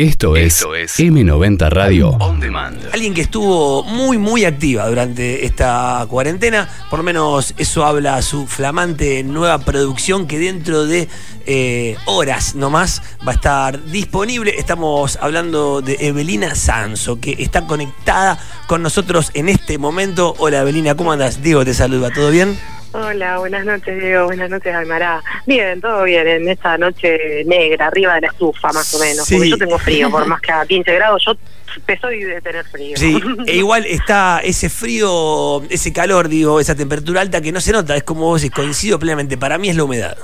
Esto es, M90 Radio On Demand. Alguien que estuvo muy, muy activa durante esta cuarentena, por lo menos eso habla su flamante nueva producción que dentro de eh, horas nomás va a estar disponible. Estamos hablando de Evelina Sanso, que está conectada con nosotros en este momento. Hola Evelina, ¿cómo andas? Diego te saluda, ¿todo bien? Hola, buenas noches Diego, buenas noches Aymara. Bien, todo bien, en esta noche negra, arriba de la estufa más o menos, porque yo tengo frío, por más que a 15 grados, yo soy de tener frío. Sí, e igual está ese frío, ese calor, digo, esa temperatura alta que no se nota, es como vos decís, coincido plenamente, para mí es la humedad.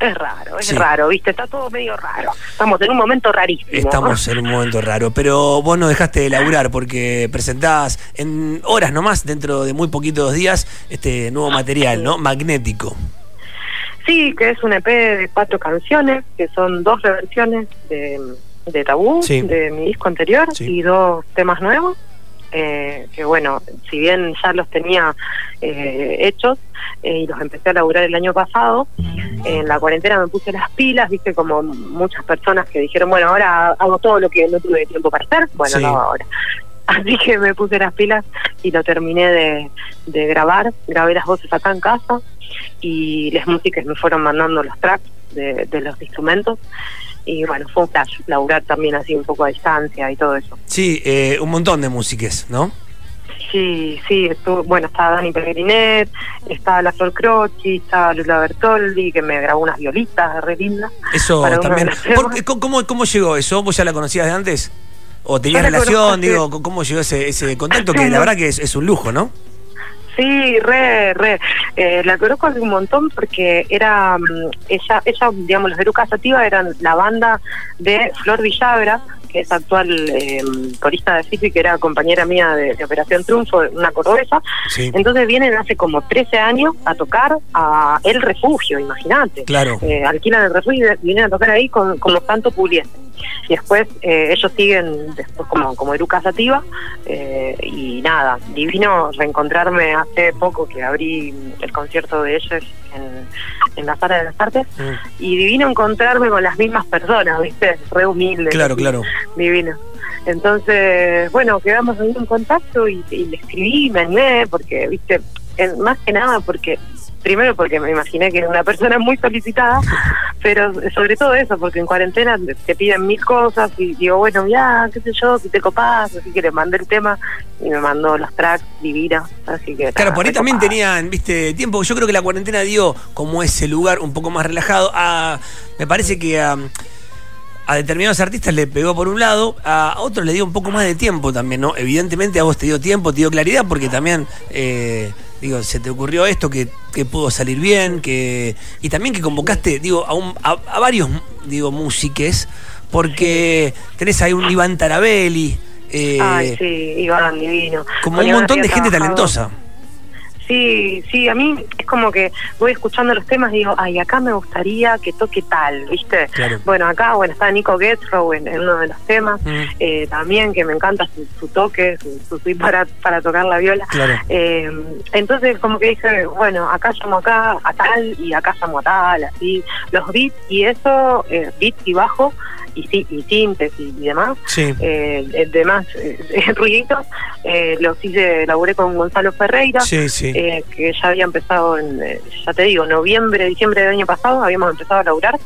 Es raro, es raro, ¿viste? Está todo medio raro. Estamos en un momento rarísimo. Estamos en un momento raro, pero vos no dejaste de laburar porque presentás en horas nomás, dentro de muy poquitos días, este nuevo material, ¿no? Magnético. Sí, que es un EP de cuatro canciones, que son dos reversiones de, de Tabú, de mi disco anterior, y dos temas nuevos. Eh, que bueno, si bien ya los tenía eh, hechos eh, y los empecé a laburar el año pasado, en la cuarentena me puse las pilas, viste, como muchas personas que dijeron, bueno, ahora hago todo lo que no tuve tiempo para hacer, bueno, no ahora. Así que me puse las pilas y lo terminé de, de grabar, grabé las voces acá en casa y las músicas me fueron mandando los tracks de, de los instrumentos y bueno, fue un flash, laburar también así un poco a distancia y todo eso. Sí, eh, un montón de músicas, ¿no? Sí, sí, estuvo, bueno, estaba Dani Pellegrinet, estaba la Flor Croci, estaba Lula Bertoldi, que me grabó unas violitas re lindas. Eso también. ¿Cómo, ¿Cómo llegó eso? ¿Vos ya la conocías de antes? ¿O tenías relación? Digo, ¿cómo llegó ese, ese contacto? Que la verdad que es, es un lujo, ¿no? Sí, re, re. Eh, la conozco hace un montón porque era, mm, ella, ella, digamos, los de Lucas Sativa eran la banda de Flor Villagra, que es actual eh, corista de Fifi, que era compañera mía de, Operación Triunfo, una cordobesa. Entonces vienen hace como 13 años a tocar a El Refugio, imagínate. Claro. Eh, alquilan el refugio y vienen a tocar ahí con, con los tantos pulientes y después eh, ellos siguen después como, como Eruca Sativa eh, y nada, divino reencontrarme hace poco que abrí el concierto de ellos en, en la sala de las artes mm. y divino encontrarme con las mismas personas, viste, re humilde. Claro, claro. Divino. Entonces, bueno, quedamos ahí en contacto y, y le escribí, me animé, porque, viste, más que nada porque primero porque me imaginé que era una persona muy solicitada, pero sobre todo eso, porque en cuarentena te piden mil cosas y digo, bueno, ya, qué sé yo, si te copás, así que le mandé el tema y me mandó los tracks divina, así que... Claro, por ahí también tenían, viste, tiempo, yo creo que la cuarentena dio como ese lugar un poco más relajado, a, me parece que... a a determinados artistas le pegó por un lado, a otros le dio un poco más de tiempo también, ¿no? Evidentemente a vos te dio tiempo, te dio claridad, porque también eh, digo, se te ocurrió esto que, que, pudo salir bien, que y también que convocaste, digo, a, un, a, varios, digo, músiques, porque tenés ahí un Iván Tarabelli. Eh, Ay, sí, Iván divino. Como un montón de gente talentosa. Sí, sí, a mí es como que voy escuchando los temas y digo, ay, acá me gustaría que toque tal, ¿viste? Bueno, acá, bueno, está Nico Getzrow en, uno de los temas, mm. eh, también que me encanta su, toque, su, su para, para tocar la viola. Eh, entonces, como que dije, bueno, acá llamo acá a tal y acá llamo a tal, así, los beats y eso, eh, beats y bajo, y, y tintes y, demás, eh, demás eh, ruiditos, eh, los hice, laburé con Gonzalo Ferreira, eh, que ya había empezado en, eh, ya te digo, noviembre, diciembre del año pasado, habíamos empezado a laburar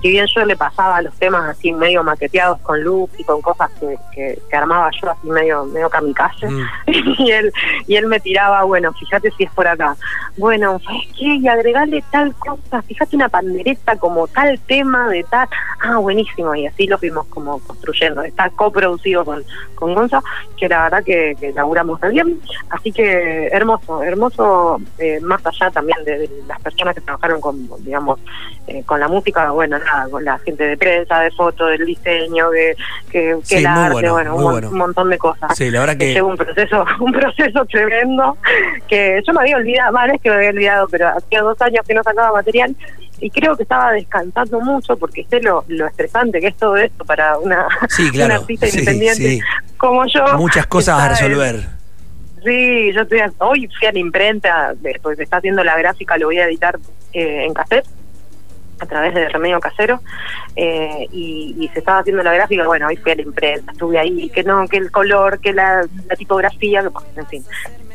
si bien yo le pasaba los temas así medio maqueteados con luz y con cosas que, que, armaba yo así medio medio kamikaze mm. y él y él me tiraba bueno fíjate si es por acá bueno ¿sabes qué? y agregarle tal cosa fíjate una pandereta como tal tema de tal ah buenísimo y así lo fuimos como construyendo está coproducido con con Gonza que la verdad que, que laburamos bien así que hermoso hermoso eh, más allá también de, las personas que trabajaron con digamos eh, con la música bueno con la gente de prensa, de foto, del diseño, que, que, el arte, bueno, un, montón de cosas. Sí, la verdad que... Lleva un proceso, un proceso tremendo, que yo me había olvidado, mal es que me había olvidado, pero hacía dos años que no sacaba material y creo que estaba descansando mucho porque sé lo, lo estresante que es todo esto para una, artista independiente como yo. Muchas cosas a resolver. sí, yo estoy, hoy fui a la imprenta, después de está haciendo la gráfica, lo voy a editar eh, en cassette a través de Remedio Casero eh, y, se estaba haciendo la gráfica, bueno, hoy fui a la imprenta, estuve ahí, que no, que el color, que la, tipografía, que, en fin,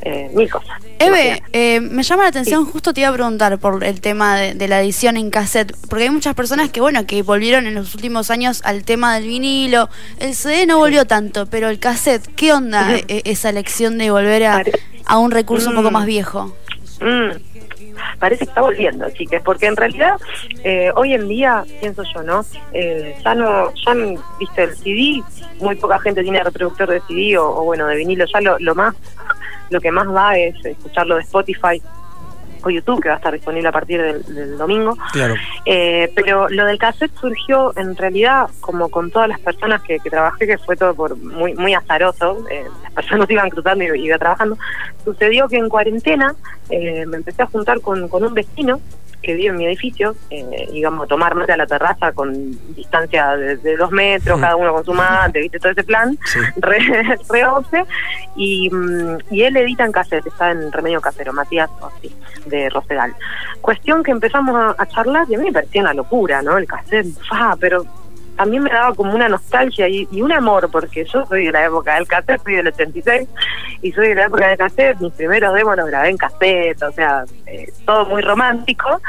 eh, mil cosas. Eve, eh, me llama la atención, justo te iba a preguntar por el tema de, la edición en cassette, porque hay muchas personas que, bueno, que volvieron en los últimos años al tema del vinilo, el CD no volvió tanto, pero el cassette, ¿qué onda esa elección de volver a, a un recurso un poco mm. más viejo? Mm parece que está volviendo, chicas, porque en realidad eh, hoy en día, pienso yo, ¿no? Eh, ya no, ya viste el CD, muy poca gente tiene reproductor de CD o, bueno, de vinilo, ya lo, lo más, lo que más va es escucharlo de Spotify YouTube, que va a estar disponible a partir del, domingo. Claro. Eh, pero lo del cassette surgió en realidad, como con todas las personas que, trabajé, que fue todo por muy muy azaroso, eh, las personas iban cruzando y iba trabajando. Sucedió que en cuarentena eh, me empecé a juntar con, con un vecino que vive en mi edificio, eh, digamos, tomar mate a la terraza con distancia de, dos metros, cada uno con su mate, ¿viste? Todo ese plan, re, re y, mm, y él edita en cassette, está en Remedio Casero, Matías de Rosedal. Cuestión que empezamos a, charlar y a mí me parecía una locura, ¿no? El cassette, fa, pero también me daba como una nostalgia y, un amor, porque yo soy de la época del cassette, soy del 86, y soy de la época del cassette, mis primeros demos los grabé en cassette, o sea, eh, todo muy romántico,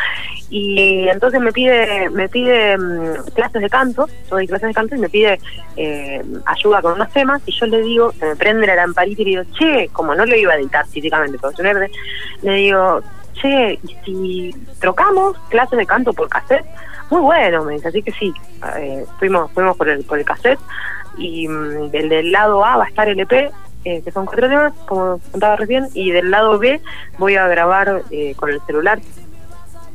y entonces me pide me pide mm, clases de canto, yo doy clases de canto y me pide eh, ayuda con unos temas, y yo le digo, se me prende la lamparita y le digo, che, como no lo iba a editar físicamente, porque verde, le digo, che, ¿y si trocamos clases de canto por cassette? Muy bueno, me dice, así que sí, eh, fuimos fuimos por el, por el cassette y mm, del, lado A va a estar el EP, eh, que son cuatro temas, como contaba recién, y del lado B voy a grabar eh, con el celular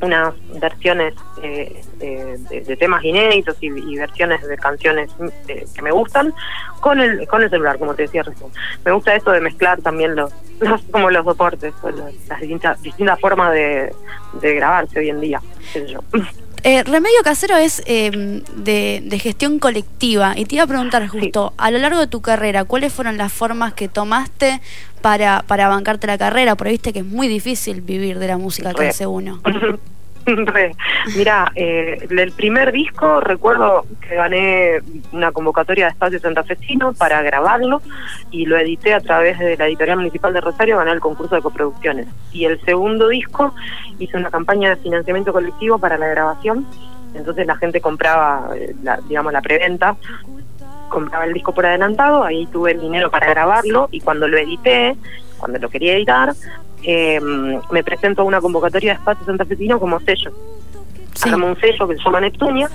unas versiones eh, de, temas inéditos y, versiones de canciones que me gustan con el con el celular como te decía recién me gusta esto de mezclar también los, como los soportes las distintas distintas formas de, de grabarse hoy en día yo. Eh, Remedio Casero es em, de, gestión colectiva y te iba a preguntar justo, a lo largo de tu carrera, ¿cuáles fueron las formas que tomaste para, para bancarte la carrera? Porque viste que es muy difícil vivir de la música que hace uno. Mira, eh, el primer disco recuerdo que gané una convocatoria de Espacio Santafesino para grabarlo y lo edité a través de la Editorial Municipal de Rosario, gané el concurso de coproducciones. Y el segundo disco hice una campaña de financiamiento colectivo para la grabación, entonces la gente compraba, eh, la, digamos, la preventa compraba el disco por adelantado, ahí tuve el dinero para grabarlo y cuando lo edité, cuando lo quería editar, eh, me presento a una convocatoria de espacio santafesino como sello. Sí. un sello que se llama Neptunia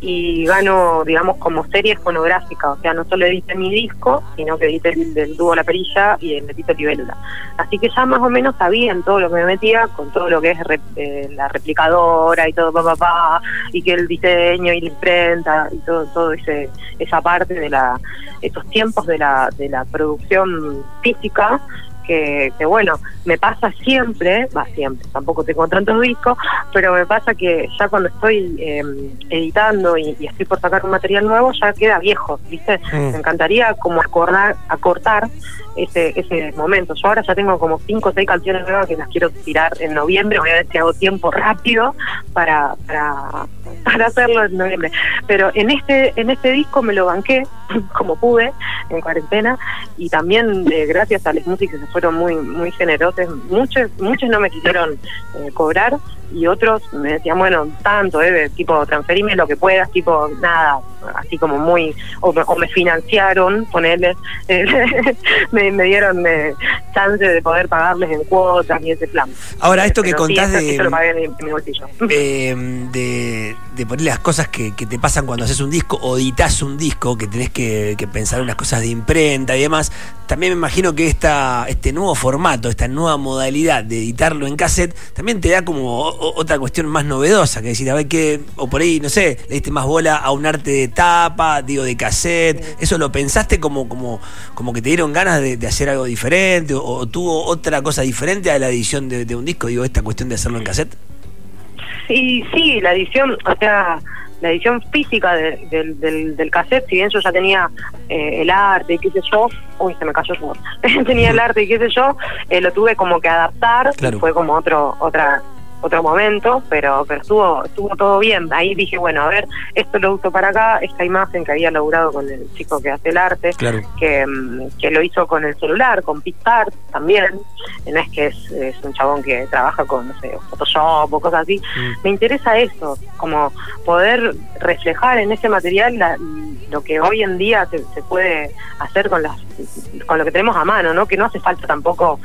y gano, digamos, como serie fonográfica. O sea, no solo edité mi disco, sino que edité el del dúo La Perilla y el edito Libélula. Así que ya más o menos sabía en todo lo que me metía, con todo lo que es eh, la replicadora y todo, papá, pa, y que el diseño y la imprenta y todo, todo ese, esa parte de la, estos tiempos de la, de la producción física que, bueno, me pasa siempre, va siempre, tampoco tengo tantos discos, pero me pasa que ya cuando estoy em, editando y, estoy por sacar un material nuevo, ya queda viejo, ¿viste? Mm. Me encantaría como acordar, acortar ese, ese momento. Yo ahora ya tengo como cinco o seis canciones nuevas que las quiero tirar en noviembre, voy a ver si hago tiempo rápido para, para, para hacerlo en noviembre. Pero en este, en este disco me lo banqué como pude, en cuarentena, y también eh, gracias a las músicas que se fueron muy, muy generosos, muchos, muchos no me quisieron eh, cobrar, y otros me decían, bueno, tanto, eh, tipo, transferime lo que puedas, tipo, nada, así como muy, o, me financiaron, ponerles, eh, me, me, dieron eh, chance de poder pagarles en cuotas y ese plan. Ahora, esto que contás de, eh, de, de, poner las cosas que, que, te pasan cuando haces un disco o editas un disco, que tenés que, que, pensar unas cosas de imprenta y demás, también me imagino que esta, este nuevo formato, esta nueva modalidad de editarlo en cassette, también te da como otra cuestión más novedosa, que decir, a ver qué, o por ahí, no sé, le diste más bola a un arte de tapa, digo, de cassette, ¿eso lo pensaste como, como, como que te dieron ganas de, hacer algo diferente o, tuvo otra cosa diferente a la edición de, un disco, digo, esta cuestión de hacerlo en cassette? Sí, sí, la edición, o sea, la edición física del, del, cassette, si bien yo ya tenía eh, el arte y qué sé yo, uy, se me cayó el tenía el arte y qué sé yo, eh, lo tuve como que adaptar, fue como otro otra otro momento, pero pero estuvo estuvo todo bien. Ahí dije, bueno, a ver, esto lo uso para acá, esta imagen que había logrado con el chico que hace el arte, que, mm, que lo hizo con el celular, con PixArt también, no es que es, es un chabón que trabaja con, no sé, Photoshop o cosas así, mm. me interesa eso, como poder reflejar en ese material lo que hoy en día se, se puede hacer con las con lo que tenemos a mano, ¿no? Que no hace falta tampoco,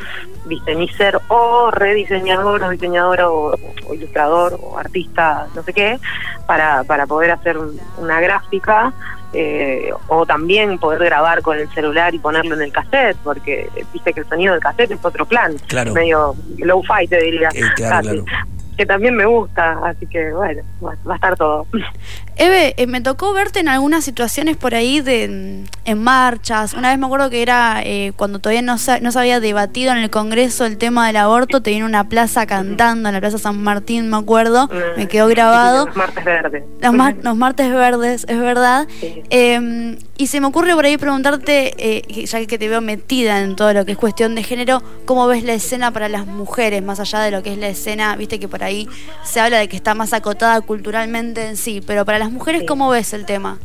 viste, ni ser o rediseñador o diseñador o, ilustrador o artista, no sé qué, para, para poder hacer una gráfica eh, o también poder grabar con el celular y ponerlo en el cassette, porque viste que el sonido del cassette es otro plan, medio low-fi te diría. Eh, que también me gusta, así que bueno, va a estar todo. Eve, eh, me tocó verte en algunas situaciones por ahí de en marchas. Una vez me acuerdo que era eh, cuando todavía no se, no se había debatido en el Congreso el tema del aborto, te vino una plaza cantando en la Plaza San Martín, me acuerdo, me mm, quedó grabado. Los martes verdes. Los, martes verdes, es verdad. Em, y se me ocurre por ahí preguntarte, eh, ya que te veo metida en todo lo que es cuestión de género, ¿cómo ves la escena para las mujeres, más allá de lo que es la escena? Viste que por ahí se habla de que está más acotada culturalmente en sí, pero para las mujeres, ¿cómo ves el tema?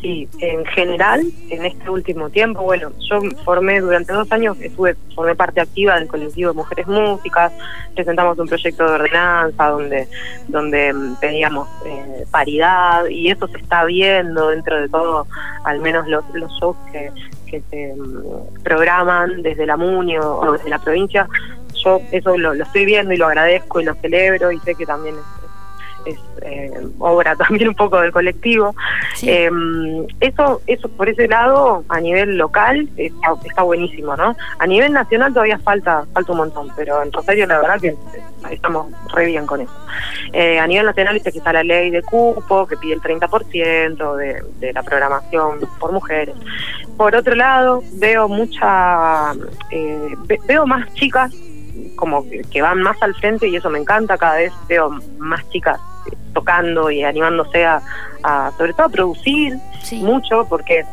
Sí, en general, en este último tiempo, bueno, yo formé durante dos años, estuve, formé parte activa del colectivo de Mujeres Músicas, presentamos un proyecto de ordenanza donde, donde mm, pedíamos eh, paridad y eso se está viendo dentro de todo, al menos los, los shows que, que se mm, programan desde la MUNI o, desde la provincia, yo eso lo, lo, estoy viendo y lo agradezco y lo celebro y sé que también eh, obra también un poco del colectivo. Eh, eso, eso por ese lado, a nivel local, está, buenísimo, ¿no? A nivel nacional todavía falta, falta un montón, pero en Rosario la verdad que estamos re bien con eso. Eh, a nivel nacional dice que está la ley de cupo, que pide el 30% de, de la programación por mujeres. Por otro lado, veo mucha, veo más chicas como que, van más al frente y eso me encanta, cada vez veo más chicas tocando y animándose a, sobre todo a producir mucho, porque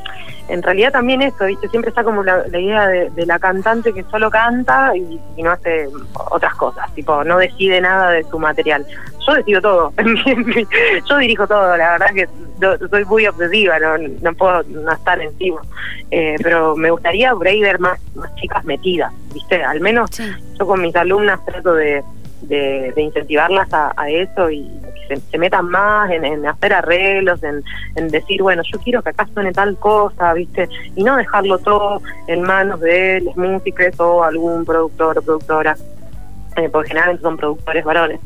en realidad también esto, ¿viste? Siempre está como la, idea de, la cantante que solo canta y, no hace otras cosas, tipo, no decide nada de su material. Yo decido todo, yo dirijo todo, la verdad que soy muy obsesiva, no, no puedo no estar encima. Eh, pero me gustaría por ahí ver más, más chicas metidas, ¿viste? Al menos yo con mis alumnas trato de, de, incentivarlas a, eso y se, metan más en, hacer arreglos, en, decir, bueno, yo quiero que acá suene tal cosa, ¿viste? Y no dejarlo todo en manos de los músicos o algún productor o productora. Eh, porque generalmente son productores varones.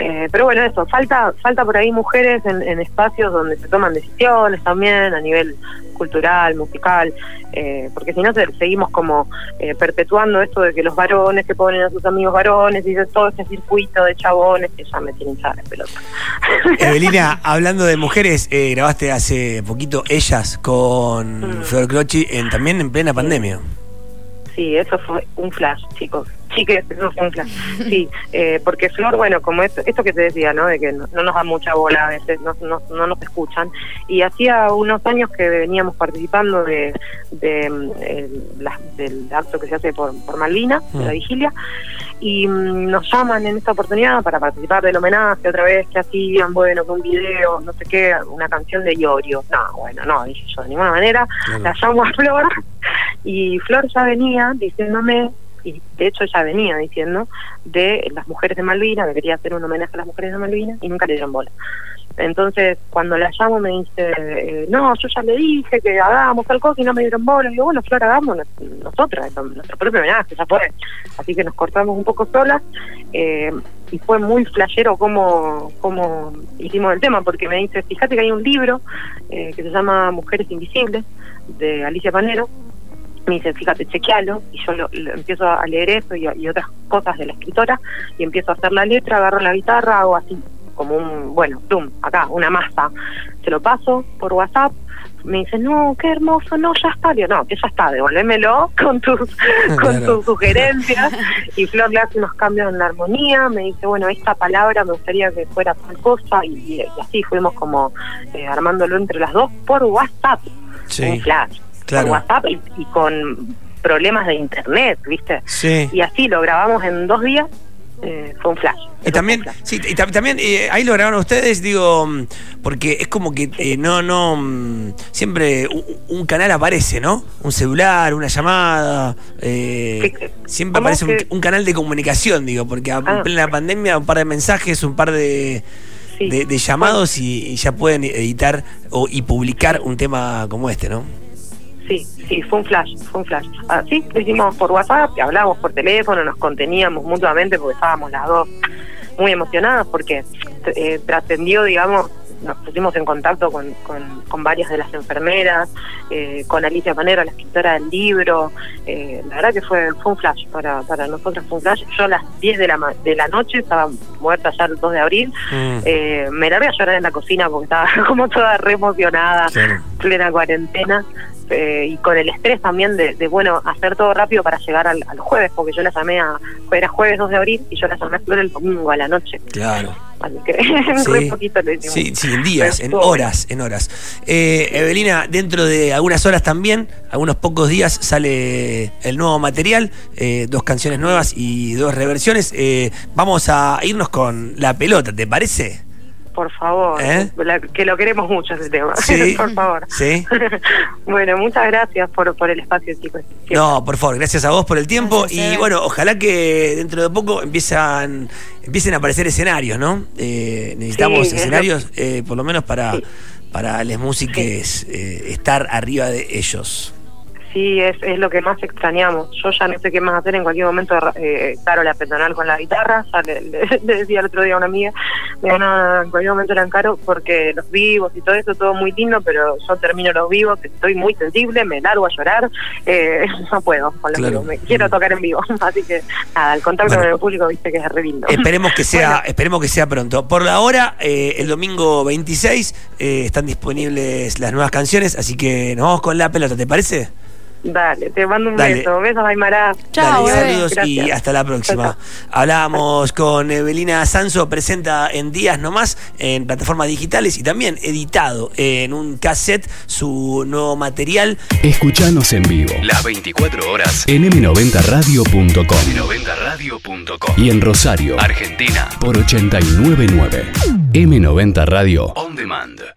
Eh, pero bueno, eso, falta falta por ahí mujeres en, en, espacios donde se toman decisiones también a nivel cultural, musical, eh, porque si no seguimos como eh, perpetuando esto de que los varones que ponen a sus amigos varones y de todo este circuito de chabones que ya me tienen ya de pelota. Evelina, hablando de mujeres, eh, grabaste hace poquito Ellas con mm. Flor Clochi en, también en plena pandemia. Sí, eso fue un flash, chicos que eso fue un Sí, eh, porque Flor, bueno, como esto, esto que te decía, ¿no? De que no, nos da mucha bola a veces, no, no, no, nos escuchan. Y hacía unos años que veníamos participando de, de mm, del acto que se hace por, por Malvina, de la mm. vigilia, y mm, nos llaman en esta oportunidad para participar del homenaje otra vez que hacían, bueno, con un video, no sé qué, una canción de Iorio. No, bueno, no, dije yo, de ninguna manera. La llamo a Flor y Flor ya venía diciéndome y de hecho ella venía diciendo de las mujeres de Malvinas, que quería hacer un homenaje a las mujeres de Malvinas y nunca le dieron bola. Entonces, cuando la llamo me dice, eh, no, yo ya le dije que hagamos tal cosa y no me dieron bola. Y digo, bueno, Flor, hagamos nosotras, nuestro propio homenaje, ya fue. Así que nos cortamos un poco solas eh, y fue muy flashero como, como hicimos el tema, porque me dice, fíjate que hay un libro eh, que se llama Mujeres Invisibles, de Alicia Panero, me dice, fíjate, chequealo, y yo lo, empiezo a leer eso y, otras cosas de la escritora, y empiezo a hacer la letra, agarro la guitarra, hago así, como un, bueno, plum, acá, una masa, se lo paso por WhatsApp, me dice, no, qué hermoso, no, ya está, yo, no, que ya está, devolvémelo con tus, con tus sugerencias, y Flor le hace unos cambios en la armonía, me dice, bueno, esta palabra me gustaría que fuera tal cosa, y, así fuimos como eh, armándolo entre las dos por WhatsApp, un flash por WhatsApp y, con problemas de internet, ¿viste? Sí. Y así lo grabamos en dos días eh, fue un flash. Y también, sí, y también eh, ahí lo grabaron ustedes, digo, mm, porque es como que eh, no, no, mm, siempre un, canal aparece, ¿no? Un celular, una llamada, siempre aparece un, canal de comunicación, digo, porque en ah. plena pandemia un par de mensajes, un par de, de, llamados y, ya pueden editar o, y publicar un tema como este, ¿no? Sí, sí, fue un flash, fue un flash. Ah, lo hicimos por WhatsApp, hablábamos por teléfono, nos conteníamos mutuamente porque estábamos las dos muy emocionadas porque eh, trascendió, digamos, nos pusimos en contacto con, con, varias de las enfermeras, eh, con Alicia Manero, la escritora del libro. Eh, la verdad que fue, fue un flash para, para nosotros, fue un flash. Yo a las 10 de la, de la noche estaba muerta ya el 2 de abril. Mm. Eh, me la voy a llorar en la cocina porque estaba como toda re emocionada, plena cuarentena. Eh, y con el estrés también de, bueno, hacer todo rápido para llegar al, jueves, porque yo la llamé a, era jueves 2 de abril y yo la llamé a Flor el domingo a la noche. Claro. Así que sí. poquito Sí, sí, en días, en horas, en horas. Eh, Evelina, dentro de algunas horas también, algunos pocos días, sale el nuevo material, eh, dos canciones nuevas y dos reversiones. vamos a irnos con la pelota, ¿te parece? Por favor, ¿Eh? que lo queremos mucho ese tema, por favor. Sí. bueno, muchas gracias por, por el espacio, chicos. No, por favor, gracias a vos por el tiempo y bueno, ojalá que dentro de poco empiezan, empiecen a aparecer escenarios, ¿no? Eh, necesitamos escenarios, eh, por lo menos para, para las músicas estar arriba de ellos sí es, es lo que más extrañamos. Yo ya no sé qué más hacer en cualquier momento, eh, la peatonal con la guitarra, ya le, decía el otro día a una amiga, en cualquier momento la encaro porque los vivos y todo eso, todo muy lindo, pero yo termino los vivos, estoy muy sensible, me largo a llorar, eh, no puedo con los vivos, me quiero tocar en vivo, así que nada, el contacto con el público viste que es re lindo. Esperemos que sea, esperemos que sea pronto. Por ahora, eh, el domingo 26 eh, están disponibles las nuevas canciones, así que nos vamos con la pelota, ¿te parece? Dale, te mando un beso. Besos, Aymara. Chao. saludos y hasta la próxima. Hablábamos con Evelina Sanso, presenta en días nomás en plataformas digitales y también editado en un cassette su nuevo material. Escuchanos en vivo las 24 horas en m90radio.com. m90radio.com y en Rosario, Argentina por 899. M90 Radio On Demand.